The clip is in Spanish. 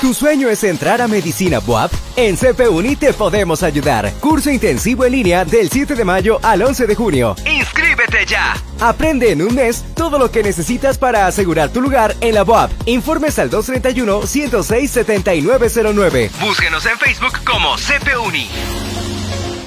¿Tu sueño es entrar a Medicina BUAP? En CPUNI te podemos ayudar. Curso intensivo en línea del 7 de mayo al 11 de junio. ¡Inscríbete ya! Aprende en un mes todo lo que necesitas para asegurar tu lugar en la BUAP. Informes al 231-106-7909. Búsquenos en Facebook como CPUNI.